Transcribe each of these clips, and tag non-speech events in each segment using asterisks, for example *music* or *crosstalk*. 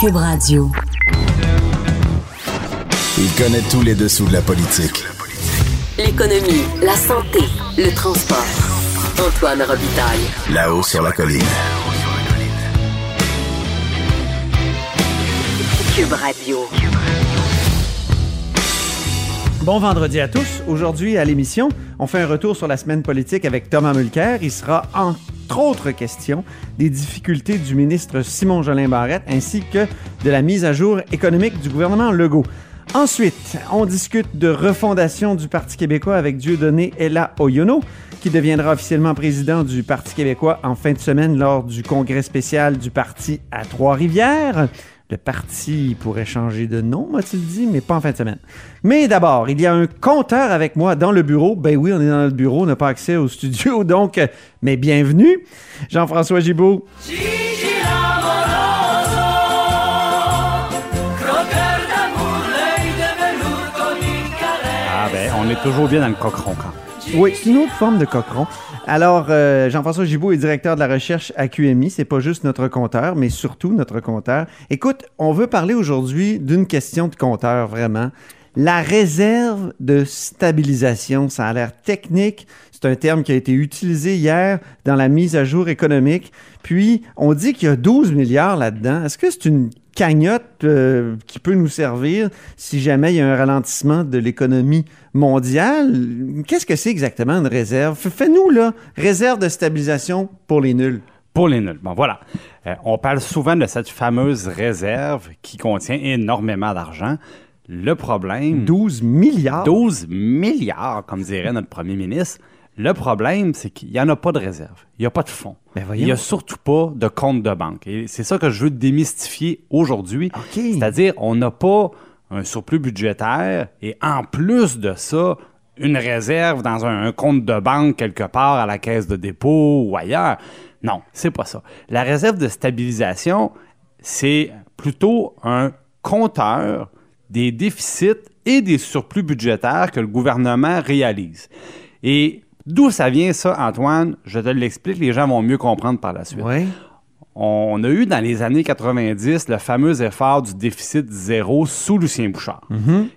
Cube Radio. Il connaît tous les dessous de la politique. L'économie, la santé, le transport. Antoine Robitaille. Là-haut sur la colline. Cube Radio. Bon vendredi à tous. Aujourd'hui à l'émission, on fait un retour sur la semaine politique avec Thomas Mulcair. Il sera entre autres question des difficultés du ministre Simon Jolin Barrette ainsi que de la mise à jour économique du gouvernement Legault. Ensuite, on discute de refondation du Parti québécois avec Dieudonné Ella Oyono, qui deviendra officiellement président du Parti québécois en fin de semaine lors du congrès spécial du parti à Trois-Rivières. Le parti pourrait changer de nom, m'a-t-il dit, mais pas en fin de semaine. Mais d'abord, il y a un compteur avec moi dans le bureau. Ben oui, on est dans le bureau, on n'a pas accès au studio, *laughs* donc, mais bienvenue. Jean-François Gibault. Ah ben, on est toujours bien dans le cochon quand. Oui, c'est une autre forme de cochon. Alors, euh, Jean-François Gibault est directeur de la recherche à QMI. C'est pas juste notre compteur, mais surtout notre compteur. Écoute, on veut parler aujourd'hui d'une question de compteur, vraiment. La réserve de stabilisation, ça a l'air technique. C'est un terme qui a été utilisé hier dans la mise à jour économique. Puis, on dit qu'il y a 12 milliards là-dedans. Est-ce que c'est une cagnotte euh, qui peut nous servir si jamais il y a un ralentissement de l'économie mondiale? Qu'est-ce que c'est exactement une réserve? Fais-nous, là, réserve de stabilisation pour les nuls. Pour les nuls. Bon, voilà. Euh, on parle souvent de cette fameuse réserve qui contient énormément d'argent. Le problème... 12 milliards? 12 milliards, comme dirait notre premier ministre. Le problème, c'est qu'il n'y en a pas de réserve. Il n'y a pas de fonds. Ben Il n'y a surtout pas de compte de banque. Et c'est ça que je veux démystifier aujourd'hui. C'est-à-dire, on n'a pas un surplus budgétaire et en plus de ça, une réserve dans un, un compte de banque quelque part à la caisse de dépôt ou ailleurs. Non, c'est pas ça. La réserve de stabilisation, c'est plutôt un compteur des déficits et des surplus budgétaires que le gouvernement réalise. Et d'où ça vient ça, Antoine? Je te l'explique, les gens vont mieux comprendre par la suite. On a eu dans les années 90 le fameux effort du déficit zéro sous Lucien Bouchard.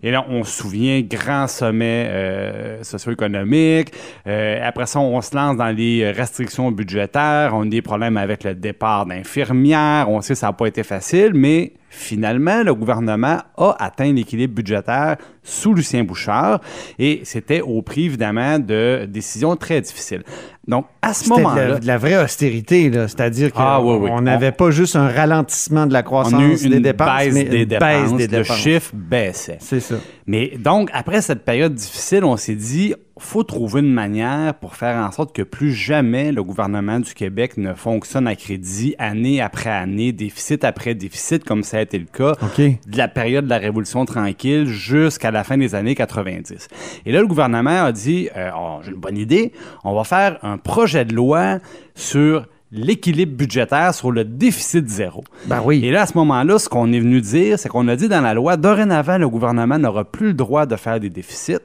Et là, on se souvient, grand sommet euh, socio-économique. Euh, après ça, on se lance dans les restrictions budgétaires. On a des problèmes avec le départ d'infirmières. On sait que ça n'a pas été facile, mais finalement, le gouvernement a atteint l'équilibre budgétaire sous Lucien Bouchard. Et c'était au prix, évidemment, de décisions très difficiles. Donc, à ce de, moment-là, la- de la vraie austérité, là. C'est-à-dire qu'on Ah, oui, oui. on n'avait pas juste un ralentissement de la croissance on a eu une des dépenses, baisse mais des dépenses. baisse des Le dépenses. chiffre baissait. C'est ça. Mais donc, après cette période difficile, on s'est dit, faut trouver une manière pour faire en sorte que plus jamais le gouvernement du Québec ne fonctionne à crédit année après année, déficit après déficit, comme ça a été le cas de la période de la Révolution tranquille jusqu'à la fin des années 90. Et là, le gouvernement a dit, euh, Oh, j'ai une bonne idée, on va faire un projet de loi sur l'équilibre budgétaire sur le déficit zéro. Ben oui. Et là, à ce moment-là, ce qu'on est venu dire, c'est qu'on a dit dans la loi, dorénavant, le gouvernement n'aura plus le droit de faire des déficits.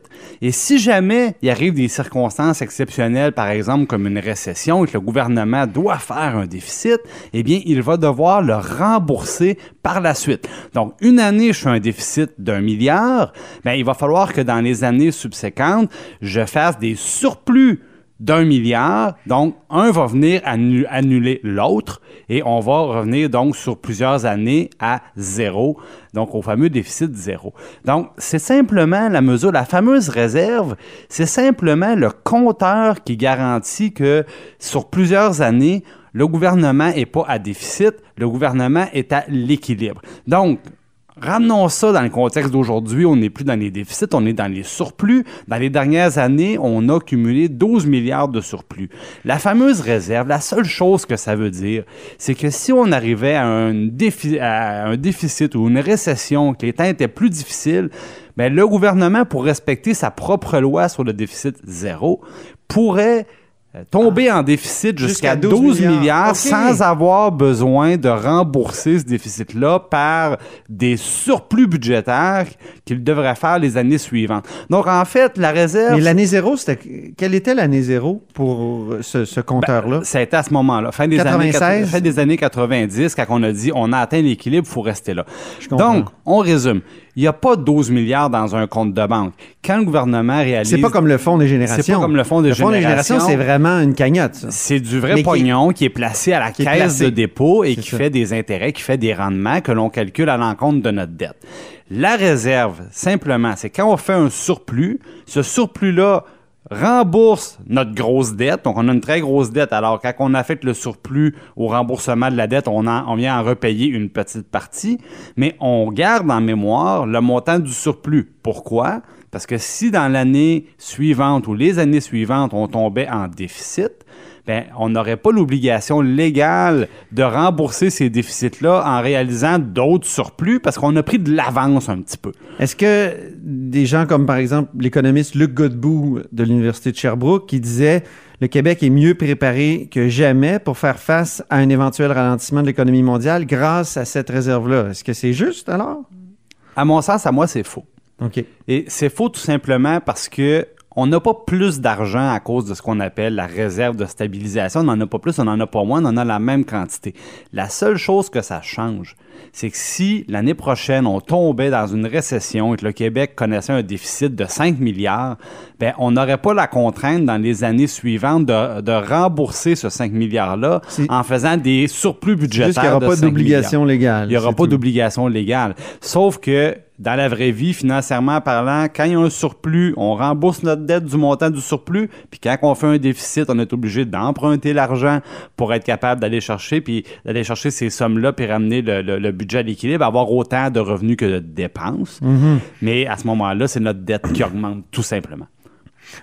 Et si jamais il arrive des circonstances exceptionnelles, par exemple comme une récession, et que le gouvernement doit faire un déficit, eh bien, il va devoir le rembourser par la suite. Donc, une année, je fais un déficit d'un milliard, ben, il va falloir que dans les années subséquentes, je fasse des surplus d'un milliard. Donc, un va venir annu- annuler l'autre et on va revenir donc sur plusieurs années à zéro, donc au fameux déficit zéro. Donc, c'est simplement la mesure, la fameuse réserve, c'est simplement le compteur qui garantit que sur plusieurs années, le gouvernement n'est pas à déficit, le gouvernement est à l'équilibre. Donc, Ramenons ça dans le contexte d'aujourd'hui. On n'est plus dans les déficits, on est dans les surplus. Dans les dernières années, on a cumulé 12 milliards de surplus. La fameuse réserve, la seule chose que ça veut dire, c'est que si on arrivait à un, déficit ou une récession, temps étaient plus difficiles, ben, le gouvernement, pour respecter sa propre loi sur le déficit zéro, pourrait euh, tomber en déficit jusqu'à Jusqu'à 12, 12 milliards, sans avoir besoin de rembourser ce déficit-là par des surplus budgétaires qu'il devrait faire les années suivantes. Donc, en fait, la réserve... Mais l'année zéro, c'était quelle était l'année zéro pour ce, ce compteur-là? Ça a été à ce moment-là, fin des, 96? années, fin des années 90, quand on a dit on a atteint l'équilibre, il faut rester là. Donc, on résume. Il n'y a pas 12 milliards dans un compte de banque. Quand le gouvernement réalise... c'est pas comme le fonds des générations. C'est pas comme le fonds des Le fonds des générations, générations. c'est vraiment une cagnotte. C'est du vrai Mais pognon qui est placé à la caisse placé. de dépôt et qui ça. fait des intérêts, qui fait des rendements que l'on calcule à l'encontre de notre dette. La réserve, simplement, c'est quand on fait un surplus, ce surplus-là rembourse notre grosse dette. Donc, on a une très grosse dette. Alors, quand on affecte le surplus au remboursement de la dette, on, on vient en repayer une petite partie, mais on garde en mémoire le montant du surplus. Pourquoi? Parce que si dans l'année suivante ou les années suivantes, on tombait en déficit, ben, on n'aurait pas l'obligation légale de rembourser ces déficits-là en réalisant d'autres surplus parce qu'on a pris de l'avance un petit peu. Est-ce que des gens comme, par exemple, l'économiste Luc Godbout de l'Université de Sherbrooke qui disait le Québec est mieux préparé que jamais pour faire face à un éventuel ralentissement de l'économie mondiale grâce à cette réserve-là? Est-ce que c'est juste alors? À mon sens, à moi, c'est faux. OK. Et c'est faux tout simplement parce que on n'a pas plus d'argent à cause de ce qu'on appelle la réserve de stabilisation. On n'en a pas plus, on n'en a pas moins, on en a la même quantité. La seule chose que ça change, c'est que si l'année prochaine, on tombait dans une récession et que le Québec connaissait un déficit de 5 milliards, ben, on n'aurait pas la contrainte dans les années suivantes de, de rembourser ce 5 milliards-là en faisant des surplus budgétaires. Juste qu'il n'y aura de pas 5 d'obligation légale. Il n'y aura pas d'obligation légale. Sauf que dans la vraie vie, financièrement parlant, quand il y a un surplus, on rembourse notre dette du montant du surplus, puis quand on fait un déficit, on est obligé d'emprunter l'argent pour être capable d'aller chercher, puis d'aller chercher ces sommes-là, puis ramener le, le- le budget à l'équilibre, avoir autant de revenus que de dépenses. Mhm. Mais à ce moment-là, c'est notre dette qui augmente, tout simplement.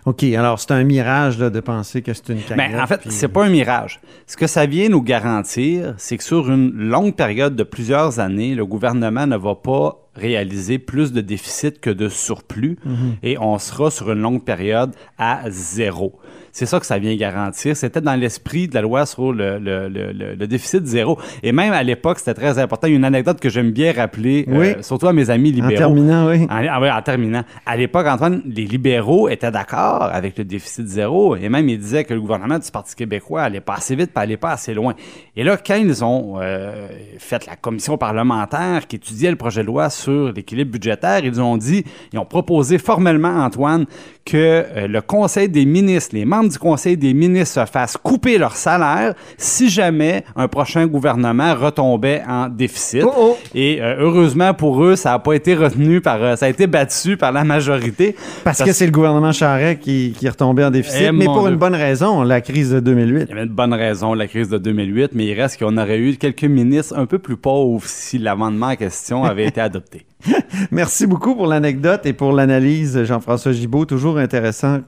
OK, alors c'est un mirage là, de penser que c'est une cagnotte. Ben, en fait, puis- c'est pas un mirage. Ce que ça vient nous garantir, c'est que sur une longue période de plusieurs années, le gouvernement ne va pas réaliser plus de déficit que de surplus et on sera sur une longue période à zéro. C'est ça que ça vient garantir. C'était dans l'esprit de la loi sur le, le- le- déficit zéro. Et même à l'époque, c'était très important. Il y a une anecdote que j'aime bien rappeler, Oui. euh, surtout à mes amis En libéraux. terminant, oui. En, ah ouais, en terminant. À l'époque, Antoine, les libéraux étaient d'accord avec le déficit zéro et même ils disaient que le gouvernement du Parti québécois allait pas assez vite, pas allait pas assez loin. Et là, quand ils ont euh, fait la commission parlementaire qui étudiait le projet de loi sur l'équilibre budgétaire, ils ont dit, ils ont proposé formellement, Antoine, que euh, le Conseil des ministres, les membres du Conseil des ministres se fassent couper leur salaire si jamais un prochain gouvernement retombait en déficit. Oh, oh. Et euh, heureusement pour eux, ça n'a pas été retenu par, euh, ça a été battu par la majorité. Parce que c'est le gouvernement Charest qui, qui est retombé en déficit, Eh, mais pour Dieu. une bonne raison, la crise de 2008. Il y avait une bonne raison, la crise de 2008, mais il reste qu'on aurait eu quelques ministres un peu plus pauvres si l'amendement en question avait été adopté. *laughs* Merci beaucoup pour l'anecdote et pour l'analyse, Jean-François Gibault. Toujours intéressant,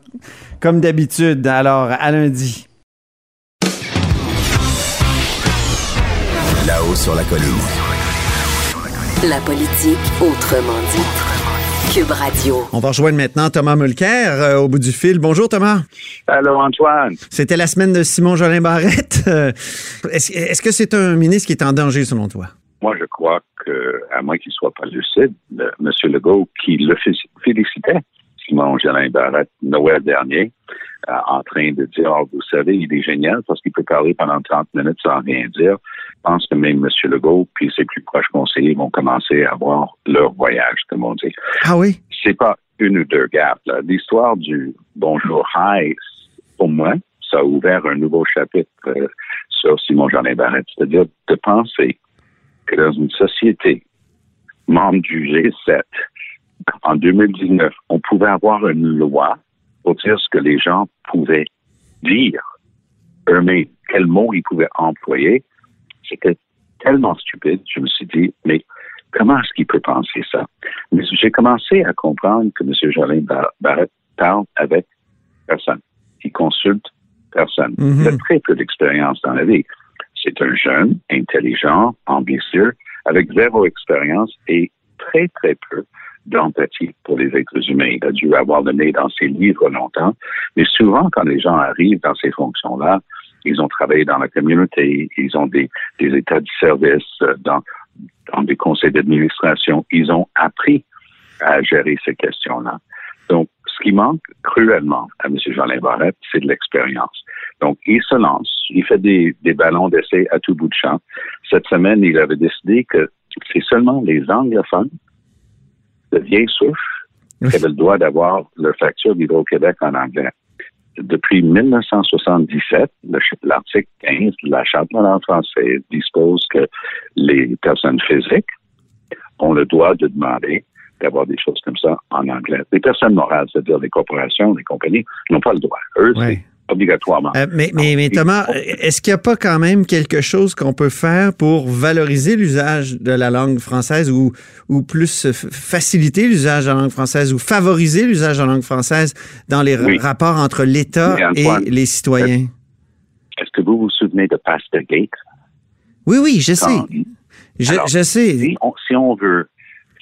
comme d'habitude. Alors, à lundi. Là-haut sur la colline. La politique autrement dit. Cube Radio. On va rejoindre maintenant Thomas Mulcair euh, au bout du fil. Bonjour Thomas. Allô, Antoine. C'était la semaine de Simon Jolin Barrette. *laughs* Euh, Est-ce est-ce que c'est un ministre qui est en danger selon toi? Moi, je crois que, à moins qu'il soit pas lucide, le, M. Legault, qui le fé- félicitait, Simon Jolin Barrette, Noël dernier, euh, en train de dire, oh, vous savez, il est génial parce qu'il peut parler pendant 30 minutes sans rien dire. Je pense que même M. Legault puis ses plus proches conseillers vont commencer à voir leur voyage, comme on dit. Ah oui? c'est pas une ou deux gaps. L'histoire du Bonjour Hi, pour moi, ça a ouvert un nouveau chapitre euh, sur Simon Jean Barrette. C'est-à-dire de penser que dans une société membre du G7, en 2019, on pouvait avoir une loi pour dire ce que les gens pouvaient dire eux-mêmes, quels mots ils pouvaient employer? C'était tellement stupide. Je me suis dit, mais comment est-ce qu'il peut penser ça? Mais j'ai commencé à comprendre que M. Jolin Bar- Barrette parle avec personne. Il consulte personne. Mhm. Il a très peu d'expérience dans la vie. C'est un jeune, intelligent, ambitieux, avec zéro expérience et très, très peu d'empathie pour les êtres humains. Il a dû avoir le nez dans ses livres longtemps. Mais souvent, quand les gens arrivent dans ces fonctions-là, ils ont travaillé dans la communauté, ils ont des, états de service euh, dans, dans des conseils d'administration. Ils ont appris à gérer ces questions-là. Donc, ce qui manque cruellement à M. Jean Barrette, c'est de l'expérience. Donc, il se lance, il fait des, des ballons d'essai à tout bout de champ. Cette semaine, il avait décidé que c'est seulement les anglophones de vieille souche qui avaient le droit d'avoir leur facture d'Hydro-Québec en anglais. Depuis 1977, l'article 15 de la Charte de la française dispose que les personnes physiques ont le droit de demander d'avoir des choses comme ça en anglais. Les personnes morales, c'est-à-dire les corporations, les compagnies, n'ont pas le droit. Eux, c'est obligatoirement. Euh, mais, mais, mais, Thomas, est-ce qu'il n'y a pas quand même quelque chose qu'on peut faire pour valoriser l'usage de la langue française ou, ou plus faciliter l'usage de la langue française ou favoriser l'usage de la langue française dans les rapports entre l'État et les citoyens? Est-ce que vous vous souvenez de Pastor Gate? Oui, oui, je sais. je, sais. Si on, si on veut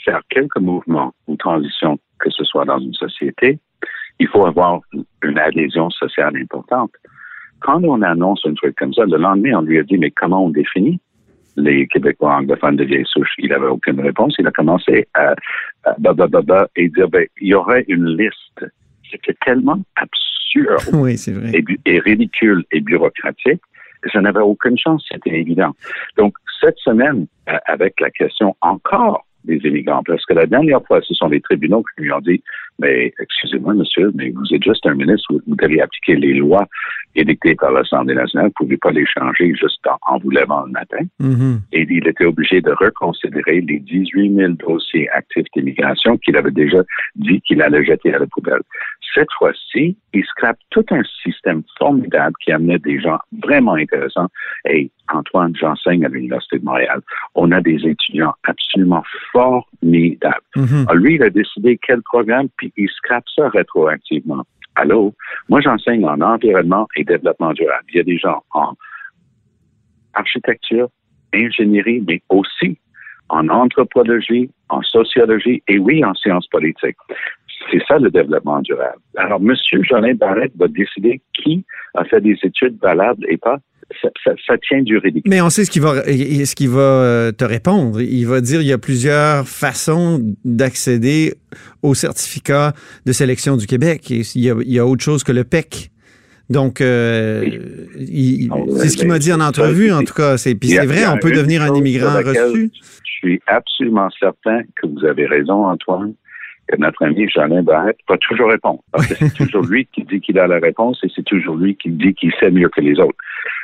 faire quelques mouvements ou transitions, que ce soit dans une société, il faut avoir une adhésion sociale importante. Quand on annonce un truc comme ça, le lendemain, on lui a dit, mais comment on définit? Les Québécois anglophones de vieille souche? Il n'avait aucune réponse. Il a commencé à, à et dire, ben, il y aurait une liste. C'était tellement absurde *laughs* oui, vrai. Et, et, ridicule et bureaucratique que ça n'avait aucune chance. C'était évident. Donc, cette semaine, euh, avec la question encore des immigrants. Parce que la dernière fois, ce sont les tribunaux qui lui ont dit, mais excusez-moi, monsieur, mais vous êtes juste un ministre, vous, devez appliquer les lois édictées par l'Assemblée nationale, vous ne pouvez pas les changer juste en, vous levant le matin. Mm-hmm. Et il était obligé de reconsidérer les 18 000 dossiers actifs d'immigration qu'il avait déjà dit qu'il allait jeter à la poubelle. Cette fois-ci, il scrape tout un système formidable qui amenait des gens vraiment intéressants. Et Antoine, j'enseigne à l'Université de Montréal. On a des étudiants absolument formidables. Mm-hmm. lui, il a décidé quel programme, puis il scrape ça rétroactivement. Allô? Moi, j'enseigne en environnement et développement durable. Il y a des gens en architecture, ingénierie, mais aussi en anthropologie, en sociologie et oui, en sciences politiques. C'est ça le développement durable. Alors, M. Jolin Barrette va décider qui a fait des études valables et pas. Ça, tient du ridicule. Mais on sait ce qu'il va, ce qu'il va euh, te répondre. Il va dire qu'il y a plusieurs façons d'accéder au certificat de sélection du Québec. il, y a, autre chose que le PEC. Donc, euh, c'est ce qu'il m'a dit en entrevue, en tout cas. Puis c'est vrai, on peut devenir un immigrant reçu. Je suis absolument certain que vous avez raison, Antoine que notre ami Jeanin Barrette va toujours répondre. Parce que c'est toujours lui qui dit qu'il a la réponse et c'est toujours lui qui dit qu'il sait mieux que les autres.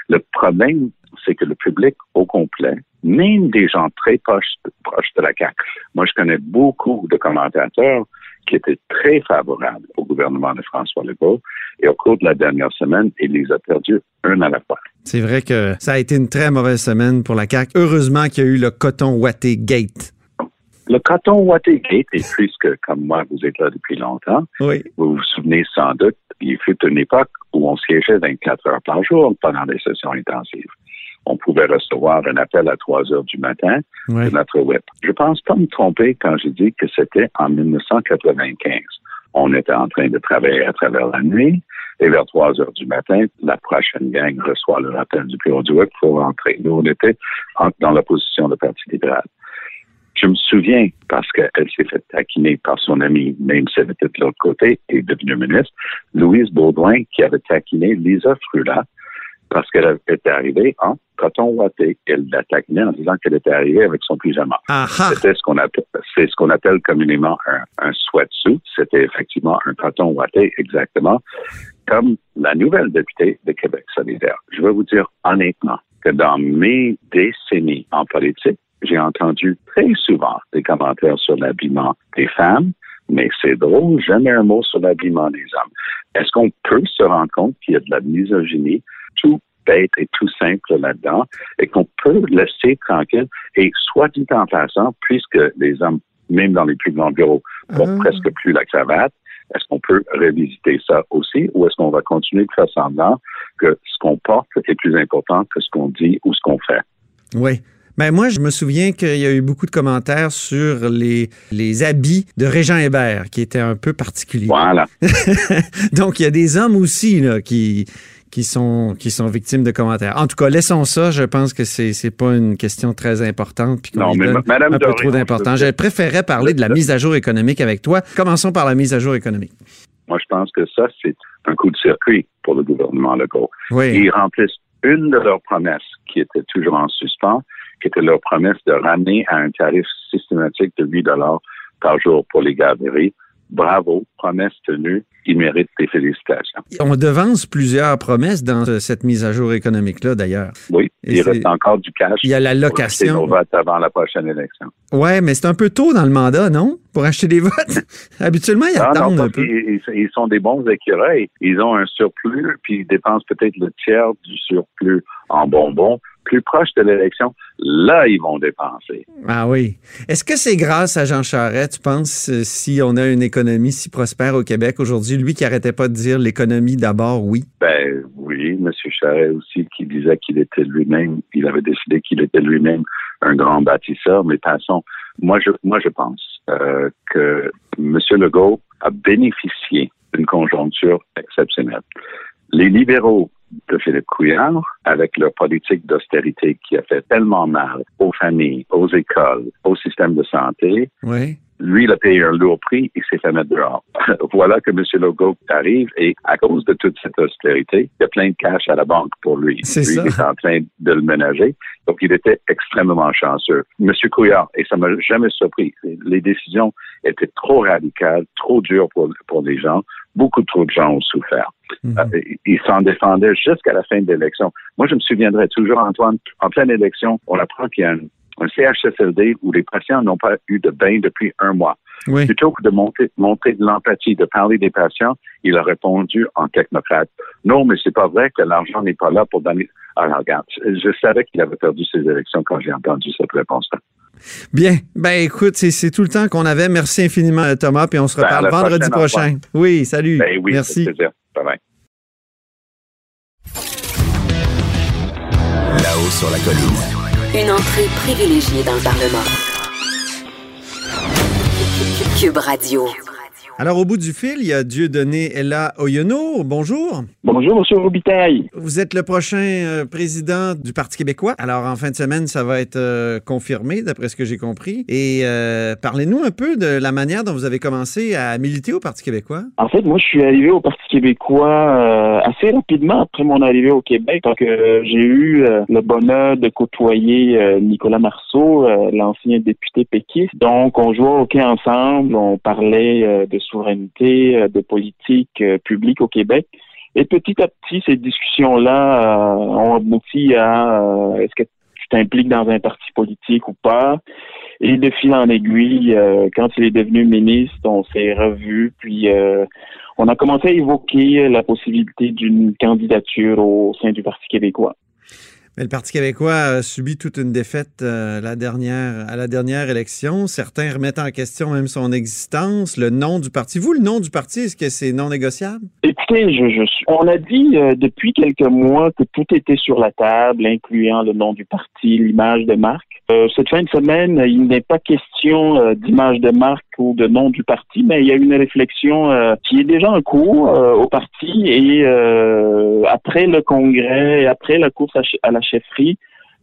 Le problème, c'est que le public au complet, même des gens très proches, proches de la CAQ, moi je connais beaucoup de commentateurs qui étaient très favorables au gouvernement de François Legault et au cours de la dernière semaine, il les a perdus un à la fois. C'est vrai que ça a été une très mauvaise semaine pour la CAQ. Heureusement qu'il y a eu le coton Watté Gate. Le coton Watergate, et puisque, comme moi, vous êtes là depuis longtemps, oui. vous vous souvenez sans doute, il fut une époque où on siégeait 24 heures par jour pendant des sessions intensives. On pouvait recevoir un appel à 3 heures du matin de notre web. Je pense pas me tromper quand je dis que c'était en 1995. On était en train de travailler à travers la nuit. Et vers 3 heures du matin, la prochaine gang reçoit le appel du bureau du web pour rentrer. Nous, on était dans la position de Parti libéral. Je me souviens, parce qu'elle s'est fait taquiner par son amie, même si elle était de l'autre côté et devenue ministre, Louise Baudouin, qui avait taquiné Lisa Frula, parce qu'elle était arrivée en coton ouaté. Elle l'a taquiné en disant qu'elle était arrivée avec son pyjama. C'était ce qu'on appelle, c'est ce qu'on appelle communément un, un sweatsuit. C'était effectivement un coton ouaté, exactement, comme la nouvelle députée de Québec solidaire. Je vais vous dire honnêtement que dans mes décennies en politique, j'ai entendu très souvent des commentaires sur l'habillement des femmes, mais c'est drôle, jamais un mot sur l'habillement des hommes. Est-ce qu'on peut se rendre compte qu'il y a de la misogynie tout bête et tout simple là-dedans et qu'on peut laisser tranquille et soit dit en passant, puisque les hommes, même dans les plus grands bureaux, portent ah. presque plus la cravate, est-ce qu'on peut revisiter ça aussi ou est-ce qu'on va continuer de faire semblant que ce qu'on porte est plus important que ce qu'on dit ou ce qu'on fait? Oui. Ben moi, je me souviens qu'il y a eu beaucoup de commentaires sur les, les habits de Régent Hébert, qui étaient un peu particuliers. Voilà. *laughs* Donc, il y a des hommes aussi là, qui, qui, sont, qui sont victimes de commentaires. En tout cas, laissons ça. Je pense que c'est n'est pas une question très importante. Puis Non, mais donne Madame un peu trop d'importance. je- préférais parler de la mise à jour économique avec toi. Commençons par la mise à jour économique. Moi, je pense que ça, c'est un coup de circuit pour le gouvernement Legault. Oui. Ils remplissent une de leurs promesses qui était toujours en suspens, qui était leur promesse de ramener à un tarif systématique de 8 dollars par jour pour les garderies. Bravo, promesse tenue. Ils méritent des félicitations. On devance plusieurs promesses dans ce- cette mise à jour économique-là, d'ailleurs. Oui, Et il reste encore du cash. Il y a la pour acheter location. nos votes avant la prochaine élection. Ouais, mais c'est un peu tôt dans le mandat, non? Pour acheter des votes? *laughs* Habituellement, ils Ah, non, attendent un parce peu. ils, ils sont des bons écureuils. Ils ont un surplus, puis ils dépensent peut-être le tiers du surplus en bonbons. Plus proche de l'élection, là, ils vont dépenser. Ah oui. Est-ce que c'est grâce à Jean Charest, tu penses, euh, si on a une économie si prospère au Québec aujourd'hui, lui qui arrêtait pas de dire l'économie d'abord, oui? Ben oui, M. Charest aussi, qui disait qu'il était lui-même, il avait décidé qu'il était lui-même un grand bâtisseur, mais passons. Moi, je, moi, je pense euh, que M. Legault a bénéficié d'une conjoncture exceptionnelle. Les libéraux de Philippe Couillard, avec leur politique d'austérité qui a fait tellement mal aux familles, aux écoles, au système de santé, Oui. lui, il a payé un lourd prix, il s'est fait mettre dehors. *laughs* voilà que M. Legault arrive et à cause de toute cette austérité, il y a plein de cash à la banque pour lui. C'est lui ça. il est en train de le ménager. Donc, il était extrêmement chanceux. M. Couillard, et ça m'a jamais surpris, les décisions étaient trop radicales, trop dures pour, pour les gens. Beaucoup trop de gens ont souffert. Mhm. Euh, il s'en défendait jusqu'à la fin de l'élection. Moi, je me souviendrai toujours, Antoine, en pleine élection, on apprend qu'il y a un, un CHSLD où les patients n'ont pas eu de bain depuis un mois. Oui. Plutôt que de monter, montrer de l'empathie, de parler des patients, il a répondu en technocrate. Non, mais c'est pas vrai que l'argent n'est pas là pour donner. Alors, regarde, je savais qu'il avait perdu ses élections quand j'ai entendu cette réponse-là. Bien. Ben écoute, c'est- tout le temps qu'on avait. Merci infiniment, Thomas, puis on se Ben, reparle la vendredi prochain. Oui, salut. Ben oui, Merci. Bye bye. Là-haut sur la colline. Une entrée privilégiée dans le Parlement. Cube Radio. Alors, au bout du fil, il y a Dieudonné Ella Oyono. Bonjour. Bonjour, Monsieur Robitaille. Vous êtes le prochain euh, président du Parti québécois. Alors, en fin de semaine, ça va être euh, confirmé, d'après ce que j'ai compris. Et euh, parlez-nous un peu de la manière dont vous avez commencé à militer au Parti québécois. En fait, moi, je suis arrivé au Parti québécois euh, assez rapidement après mon arrivée au Québec, parce que j'ai eu le bonheur de côtoyer Nicolas Marceau, l'ancien député péquiste. Donc, on jouait au hockey ensemble, on parlait euh, de souveraineté, euh, de politique euh, publique au Québec. Et petit à petit, ces discussions-là euh, ont abouti à est-ce que tu t'impliques dans un parti politique ou pas? Et de fil en aiguille, quand il est devenu ministre, on s'est revus, puis on a commencé à évoquer la possibilité d'une candidature au sein du Parti québécois. Le Parti québécois a subi toute une défaite euh, la dernière, à la dernière élection. Certains remettent en question même son existence, le nom du parti. Vous, le nom du parti, est-ce que c'est non négociable? Écoutez, on a dit euh, depuis quelques mois que tout était sur la table, incluant le nom du parti, l'image de marque. Euh, cette fin de semaine, il n'est pas question d'image de marque ou de nom du parti, mais il y a une réflexion qui est déjà en cours au parti et après le congrès, après la course à, à la chefferie,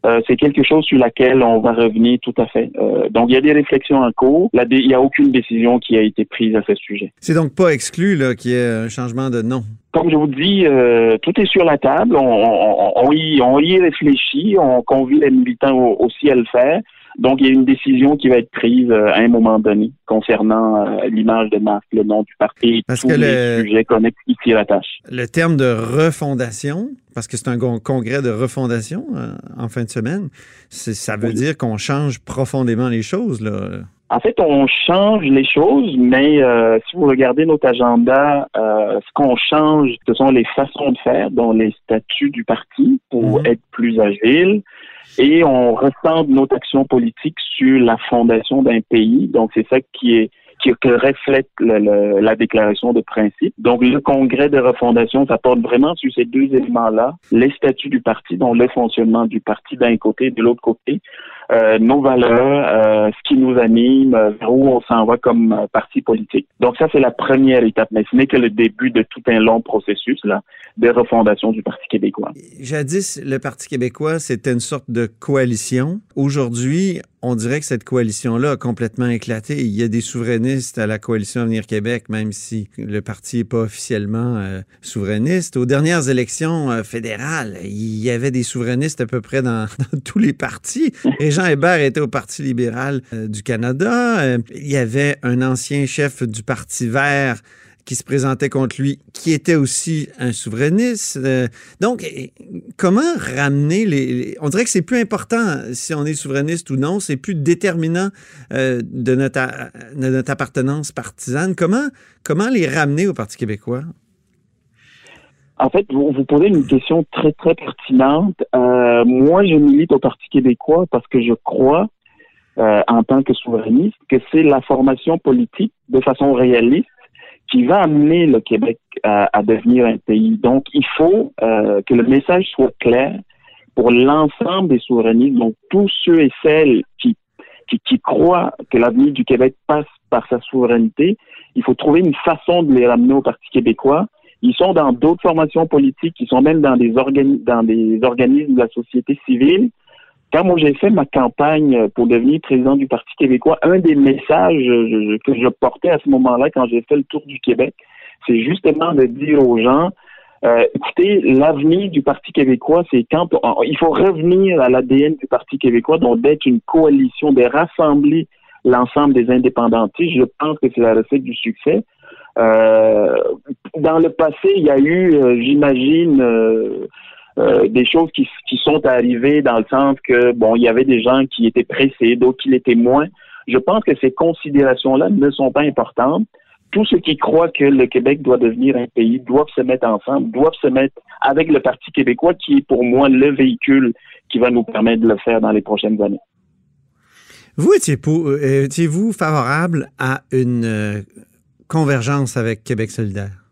euh, c'est quelque chose sur laquelle on va revenir tout à fait. Euh, donc, il y a des réflexions en cours. Il n'y a aucune décision qui a été prise à ce sujet. C'est donc pas exclu qu'il y ait un changement de nom? Comme je vous dis, euh, tout est sur la table. On, on- on y, on y réfléchit. On convie les militants au- aussi à le faire. Donc, il y a une décision qui va être prise euh, à un moment donné concernant euh, l'image de marque, le nom du parti et Parce tous que les le- sujets connexes qui s'y rattachent. Le terme de refondation, parce que c'est un con- congrès de refondation euh, en fin de semaine, ça veut Oui. dire qu'on change profondément les choses. Là. En fait, on change les choses, mais euh, si vous regardez notre agenda, euh, ce qu'on change, ce sont les façons de faire, dont les statuts du parti pour Mhm. être plus agile. Et on recentre notre action politique sur la fondation d'un pays. Donc, c'est ça qui est qui reflète la déclaration de principe. Donc, le congrès de refondation, ça porte vraiment sur ces deux éléments-là, les statuts du parti, donc le fonctionnement du parti d'un côté, de l'autre côté, euh, nos valeurs, euh, ce qui nous anime, vers où on s'en va comme euh, parti politique. Donc ça, c'est la première étape, mais ce n'est que le début de tout un long processus là, de refondation du Parti québécois. Jadis, le Parti québécois, c'était une sorte de coalition. Aujourd'hui, on dirait que cette coalition-là a complètement éclaté. Il y a des souverainistes à la coalition Avenir Québec, même si le parti n'est pas officiellement euh, souverainiste. Aux dernières élections euh, fédérales, il y avait des souverainistes à peu près dans, *laughs* tous les partis. Jean Hébert était au Parti libéral euh, du Canada. Euh, il y avait un ancien chef du Parti vert qui se présentait contre lui, qui était aussi un souverainiste. Euh, donc, comment ramener les, On dirait que c'est plus important si on est souverainiste ou non, c'est plus déterminant de, notre, notre appartenance partisane. Comment, comment les ramener au Parti québécois? En fait, vous, vous posez une question très, très pertinente. Euh, moi, je milite au Parti québécois parce que je crois, euh, en tant que souverainiste, que c'est la formation politique de façon réaliste qui va amener le Québec à, devenir un pays. Donc, il faut euh, que le message soit clair pour l'ensemble des souverainistes, donc tous ceux et celles qui, qui, qui croient que l'avenir du Québec passe par sa souveraineté. Il faut trouver une façon de les ramener au Parti québécois. Ils sont dans d'autres formations politiques, ils sont même dans des, organi- dans des organismes de la société civile. Quand moi j'ai fait ma campagne pour devenir président du Parti québécois, un des messages euh, que je portais à ce moment-là, quand j'ai fait le tour du Québec, c'est justement de dire aux gens, euh, écoutez, l'avenir du Parti québécois, c'est quand il faut revenir à l'ADN du Parti québécois, donc d'être une coalition, de rassembler l'ensemble des indépendantistes. Je pense que c'est la recette du succès. Euh, dans le passé, il y a eu, euh, j'imagine, euh, des choses qui, sont arrivées dans le sens que, bon, il y avait des gens qui étaient pressés, d'autres qui l'étaient moins. Je pense que ces considérations-là ne sont pas importantes. Tous ceux qui croient que le Québec doit devenir un pays doivent se mettre ensemble, doivent se mettre avec le Parti québécois, qui est pour moi le véhicule qui va nous permettre de le faire dans les prochaines années. Vous étiez étiez-vous favorable à une convergence avec Québec solidaire?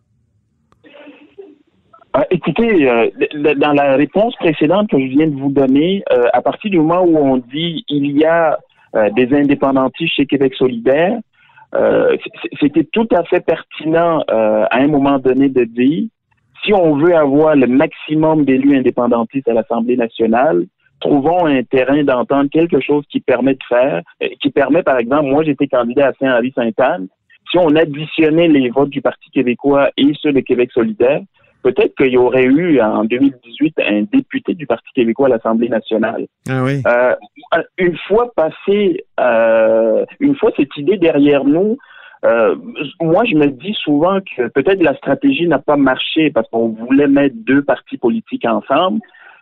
Euh, écoutez, euh, dans la réponse précédente que je viens de vous donner, euh, à partir du moment où on dit il y a des indépendantistes chez Québec solidaire, c'était tout à fait pertinent à un moment donné de dire si on veut avoir le maximum d'élus indépendantistes à l'Assemblée nationale, trouvons un terrain d'entente, quelque chose qui permet de faire, qui permet, par exemple, moi j'étais candidat à Saint-Henri-Sainte-Anne, si on additionnait les votes du Parti québécois et ceux de Québec solidaire, peut-être qu'il y aurait eu en 2018 un député du Parti québécois à l'Assemblée nationale. Ah oui. Euh, une fois passé, euh, une fois cette idée derrière nous, euh, moi je me dis souvent que peut-être la stratégie n'a pas marché parce qu'on voulait mettre deux partis politiques ensemble.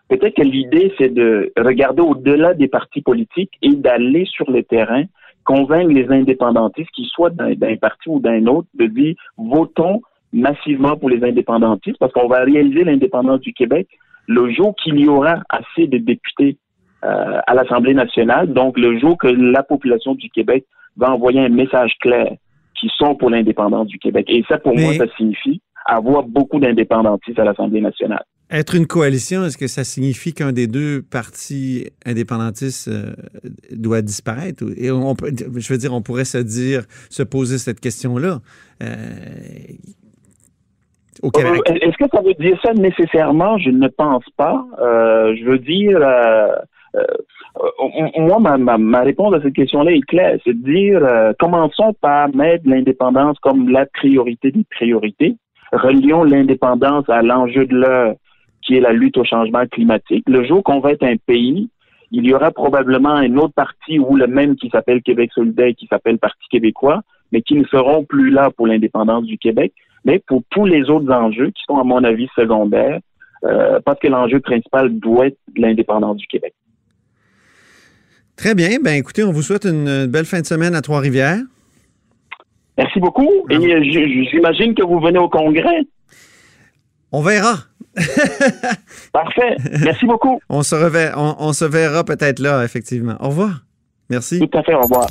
Peut-être que l'idée c'est de regarder au-delà des partis politiques et d'aller sur le terrain, convaincre les indépendantistes, qu'ils soient d'un parti ou d'un autre, de dire votons massivement pour les indépendantistes parce qu'on va réaliser l'indépendance du Québec le jour qu'il y aura assez de députés euh, à l'Assemblée nationale, donc le jour que la population du Québec va envoyer un message clair qui sont pour l'indépendance du Québec. Et ça, pour Mais- moi, ça signifie avoir beaucoup d'indépendantistes à l'Assemblée nationale. Être une coalition, est-ce que ça signifie qu'un des deux partis indépendantistes euh, doit disparaître? Et on, peut- je veux dire, on pourrait se dire, se poser cette question-là. Euh, au Québec. Euh, Est-ce que ça veut dire ça nécessairement? Je ne pense pas. Euh, je veux dire, moi, ma, ma, ma réponse à cette question-là est claire. C'est de dire, commençons par mettre l'indépendance comme la priorité des priorités. Relions l'indépendance à l'enjeu de l'heure, qui est la lutte au changement climatique. Le jour qu'on va être un pays, il y aura probablement un autre parti ou le même qui s'appelle Québec solidaire et qui s'appelle Parti québécois, mais qui ne seront plus là pour l'indépendance du Québec mais pour tous les autres enjeux qui sont, à mon avis, secondaires, euh, parce que l'enjeu principal doit être l'indépendance du Québec. Très bien. Ben, écoutez, on vous souhaite une belle fin de semaine à Trois-Rivières. Merci beaucoup. Et j'imagine que vous venez au Congrès. On verra. *laughs* Parfait. Merci beaucoup. On se, rever- on, on se verra peut-être là, effectivement. Au revoir. Merci. Tout à fait. Au revoir.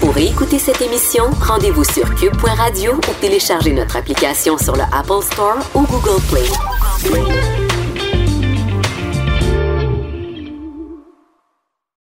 Pour écouter cette émission, rendez-vous sur cube.radio ou téléchargez notre application sur le Apple Store ou Google Play.